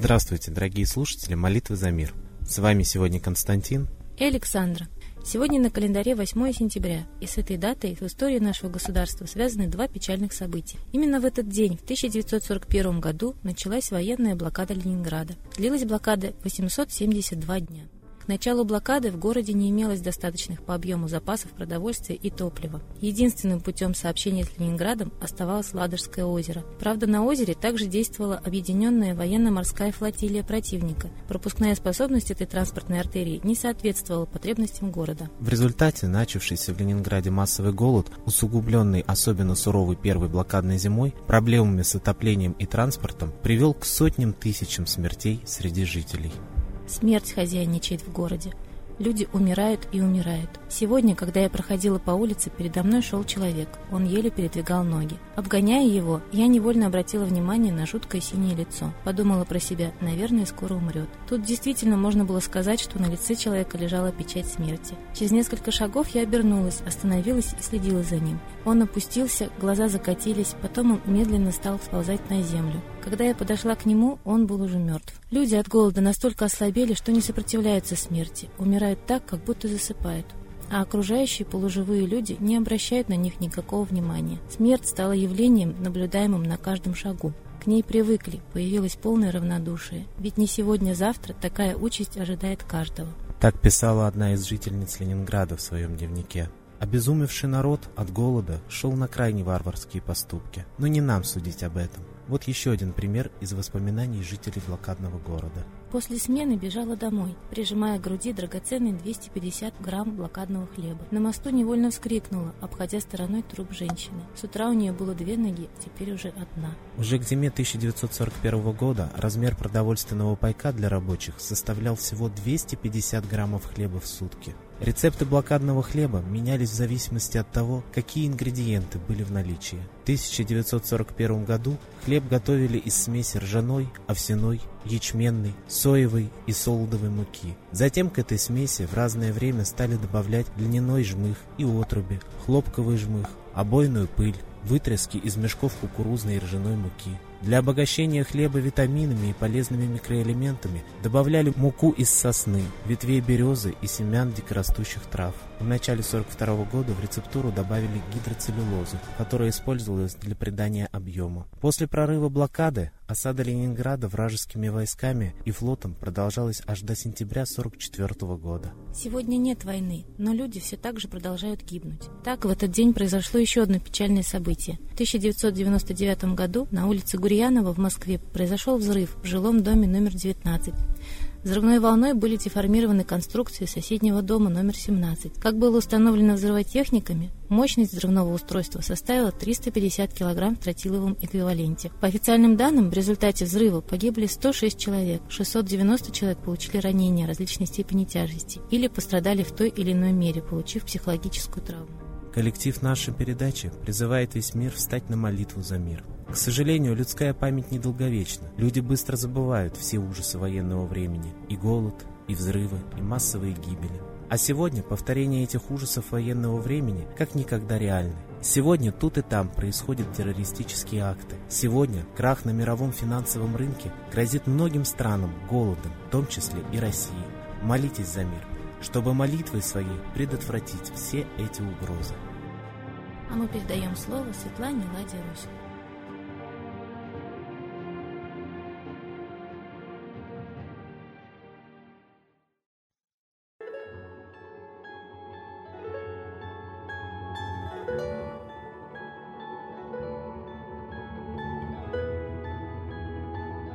Здравствуйте, дорогие слушатели «Молитвы за мир». С вами сегодня Константин и Александра. Сегодня на календаре 8 сентября, и с этой датой в истории нашего государства связаны два печальных события. Именно в этот день, в 1941 году, началась военная блокада Ленинграда. Длилась блокада 872 дня началу блокады в городе не имелось достаточных по объему запасов продовольствия и топлива. Единственным путем сообщения с Ленинградом оставалось Ладожское озеро. Правда, на озере также действовала объединенная военно-морская флотилия противника. Пропускная способность этой транспортной артерии не соответствовала потребностям города. В результате начавшийся в Ленинграде массовый голод, усугубленный особенно суровой первой блокадной зимой, проблемами с отоплением и транспортом, привел к сотням тысячам смертей среди жителей. Смерть хозяйничает в городе. Люди умирают и умирают. Сегодня, когда я проходила по улице, передо мной шел человек. Он еле передвигал ноги. Обгоняя его, я невольно обратила внимание на жуткое синее лицо. Подумала про себя, наверное, скоро умрет. Тут действительно можно было сказать, что на лице человека лежала печать смерти. Через несколько шагов я обернулась, остановилась и следила за ним. Он опустился, глаза закатились, потом он медленно стал сползать на землю. Когда я подошла к нему, он был уже мертв. Люди от голода настолько ослабели, что не сопротивляются смерти, умирают так, как будто засыпают а окружающие полуживые люди не обращают на них никакого внимания. Смерть стала явлением, наблюдаемым на каждом шагу. К ней привыкли, появилось полное равнодушие. Ведь не сегодня-завтра такая участь ожидает каждого. Так писала одна из жительниц Ленинграда в своем дневнике. Обезумевший народ от голода шел на крайне варварские поступки. Но не нам судить об этом. Вот еще один пример из воспоминаний жителей блокадного города. После смены бежала домой, прижимая к груди драгоценный 250 грамм блокадного хлеба. На мосту невольно вскрикнула, обходя стороной труп женщины. С утра у нее было две ноги, теперь уже одна. Уже к зиме 1941 года размер продовольственного пайка для рабочих составлял всего 250 граммов хлеба в сутки. Рецепты блокадного хлеба менялись в зависимости от того, какие ингредиенты были в наличии. В 1941 году хлеб готовили из смеси ржаной, овсяной, ячменной, соевой и солодовой муки. Затем к этой смеси в разное время стали добавлять льняной жмых и отруби, хлопковый жмых, обойную пыль, вытряски из мешков кукурузной и ржаной муки. Для обогащения хлеба витаминами и полезными микроэлементами добавляли муку из сосны, ветвей березы и семян дикорастущих трав. В начале 1942 года в рецептуру добавили гидроцеллюлозу, которая использовалась для придания объема. После прорыва блокады осада Ленинграда вражескими войсками и флотом продолжалась аж до сентября 1944 года. Сегодня нет войны, но люди все так же продолжают гибнуть. Так в этот день произошло еще одно печальное событие. В 1999 году на улице Гурьянова в Москве произошел взрыв в жилом доме номер 19. Взрывной волной были деформированы конструкции соседнего дома номер 17. Как было установлено взрывотехниками, мощность взрывного устройства составила 350 кг в тротиловом эквиваленте. По официальным данным, в результате взрыва погибли 106 человек, 690 человек получили ранения различной степени тяжести или пострадали в той или иной мере, получив психологическую травму. Коллектив нашей передачи призывает весь мир встать на молитву за мир. К сожалению, людская память недолговечна. Люди быстро забывают все ужасы военного времени. И голод, и взрывы, и массовые гибели. А сегодня повторение этих ужасов военного времени как никогда реальны. Сегодня тут и там происходят террористические акты. Сегодня крах на мировом финансовом рынке грозит многим странам голодом, в том числе и России. Молитесь за мир, чтобы молитвой своей предотвратить все эти угрозы. А мы передаем слово Светлане Ладе Русь.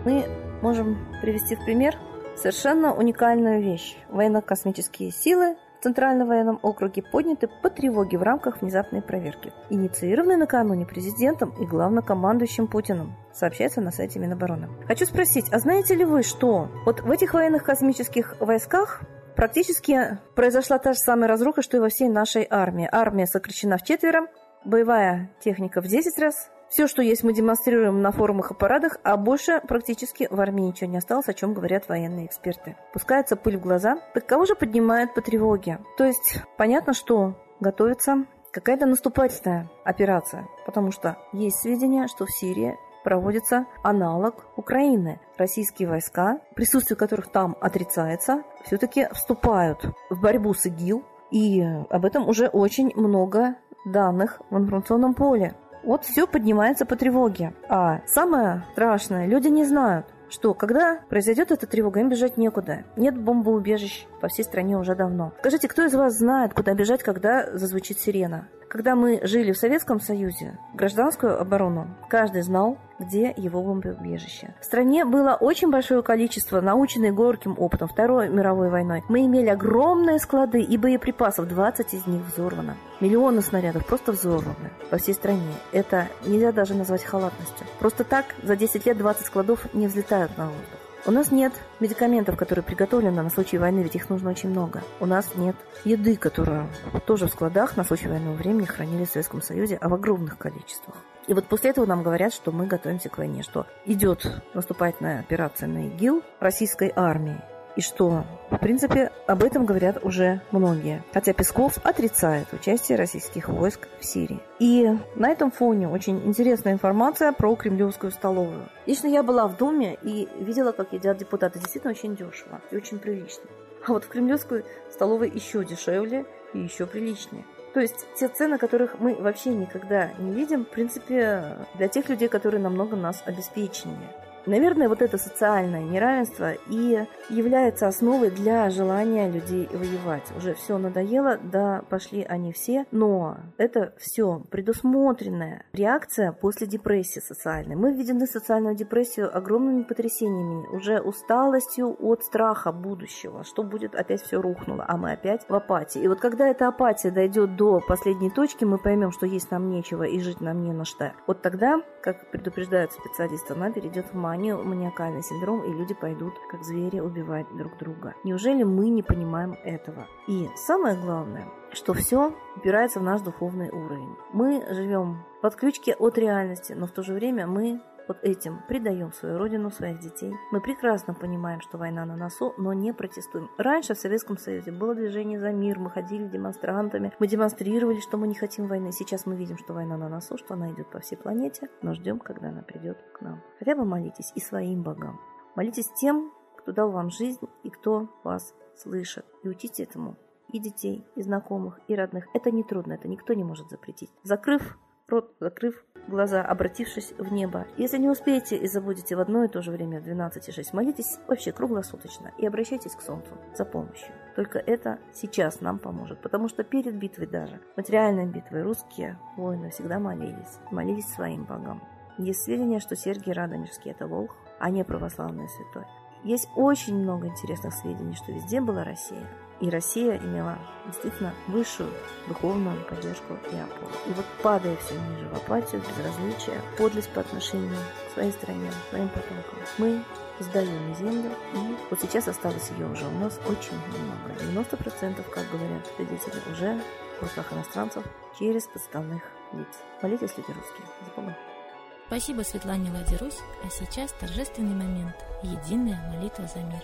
Мы можем привести в пример совершенно уникальную вещь. Военно-космические силы в Центральном военном округе подняты по тревоге в рамках внезапной проверки, инициированной накануне президентом и главнокомандующим Путиным, сообщается на сайте Минобороны. Хочу спросить, а знаете ли вы, что вот в этих военных космических войсках практически произошла та же самая разруха, что и во всей нашей армии. Армия сокращена в четверо, боевая техника в 10 раз, все, что есть, мы демонстрируем на форумах и парадах, а больше практически в армии ничего не осталось, о чем говорят военные эксперты. Пускается пыль в глаза. Так кого же поднимает по тревоге? То есть понятно, что готовится какая-то наступательная операция, потому что есть сведения, что в Сирии проводится аналог Украины. Российские войска, присутствие которых там отрицается, все-таки вступают в борьбу с ИГИЛ, и об этом уже очень много данных в информационном поле. Вот все поднимается по тревоге. А самое страшное, люди не знают, что когда произойдет эта тревога, им бежать некуда. Нет бомбоубежищ по всей стране уже давно. Скажите, кто из вас знает, куда бежать, когда зазвучит сирена? Когда мы жили в Советском Союзе, гражданскую оборону, каждый знал, где его бомбоубежище. В стране было очень большое количество, наученной горьким опытом Второй мировой войной. Мы имели огромные склады и боеприпасов, 20 из них взорвано. Миллионы снарядов просто взорваны по всей стране. Это нельзя даже назвать халатностью. Просто так за 10 лет 20 складов не взлетают на воздух. У нас нет медикаментов, которые приготовлены на случай войны, ведь их нужно очень много. У нас нет еды, которую тоже в складах на случай военного времени хранили в Советском Союзе, а в огромных количествах. И вот после этого нам говорят, что мы готовимся к войне, что идет наступательная операция на ИГИЛ российской армии и что, в принципе, об этом говорят уже многие. Хотя Песков отрицает участие российских войск в Сирии. И на этом фоне очень интересная информация про кремлевскую столовую. Лично я была в Думе и видела, как едят депутаты. Действительно очень дешево и очень прилично. А вот в кремлевской столовой еще дешевле и еще приличнее. То есть те цены, которых мы вообще никогда не видим, в принципе, для тех людей, которые намного нас обеспеченнее. Наверное, вот это социальное неравенство и является основой для желания людей воевать. Уже все надоело, да, пошли они все, но это все предусмотренная реакция после депрессии социальной. Мы введены в социальную депрессию огромными потрясениями, уже усталостью от страха будущего, что будет опять все рухнуло, а мы опять в апатии. И вот когда эта апатия дойдет до последней точки, мы поймем, что есть нам нечего и жить нам не на что. Вот тогда, как предупреждают специалисты, она перейдет в мать маниакальный синдром, и люди пойдут, как звери, убивать друг друга. Неужели мы не понимаем этого? И самое главное, что все упирается в наш духовный уровень. Мы живем в отключке от реальности, но в то же время мы вот этим предаем свою родину, своих детей. Мы прекрасно понимаем, что война на носу, но не протестуем. Раньше в Советском Союзе было движение за мир, мы ходили демонстрантами, мы демонстрировали, что мы не хотим войны. Сейчас мы видим, что война на носу, что она идет по всей планете, но ждем, когда она придет к нам. Хотя бы молитесь и своим богам. Молитесь тем, кто дал вам жизнь и кто вас слышит. И учите этому и детей, и знакомых, и родных. Это не трудно, это никто не может запретить. Закрыв рот, закрыв глаза, обратившись в небо. Если не успеете и забудете в одно и то же время в 12,6, молитесь вообще круглосуточно и обращайтесь к Солнцу за помощью. Только это сейчас нам поможет, потому что перед битвой даже, материальной битвой, русские воины всегда молились, молились своим богам. Есть сведения, что Сергий Радонежский – это волх, а не православный святой. Есть очень много интересных сведений, что везде была Россия, и Россия имела действительно высшую духовную поддержку и опору. И вот падая все ниже в апатию, безразличие, подлость по отношению к своей стране, своим потомкам, мы сдаем землю, и вот сейчас осталось ее уже у нас очень много. 90%, как говорят свидетели, уже в руках иностранцев через подставных лиц. Молитесь, люди русские, за Богом. Спасибо Светлане Ладерусь, а сейчас торжественный момент – единая молитва за мир.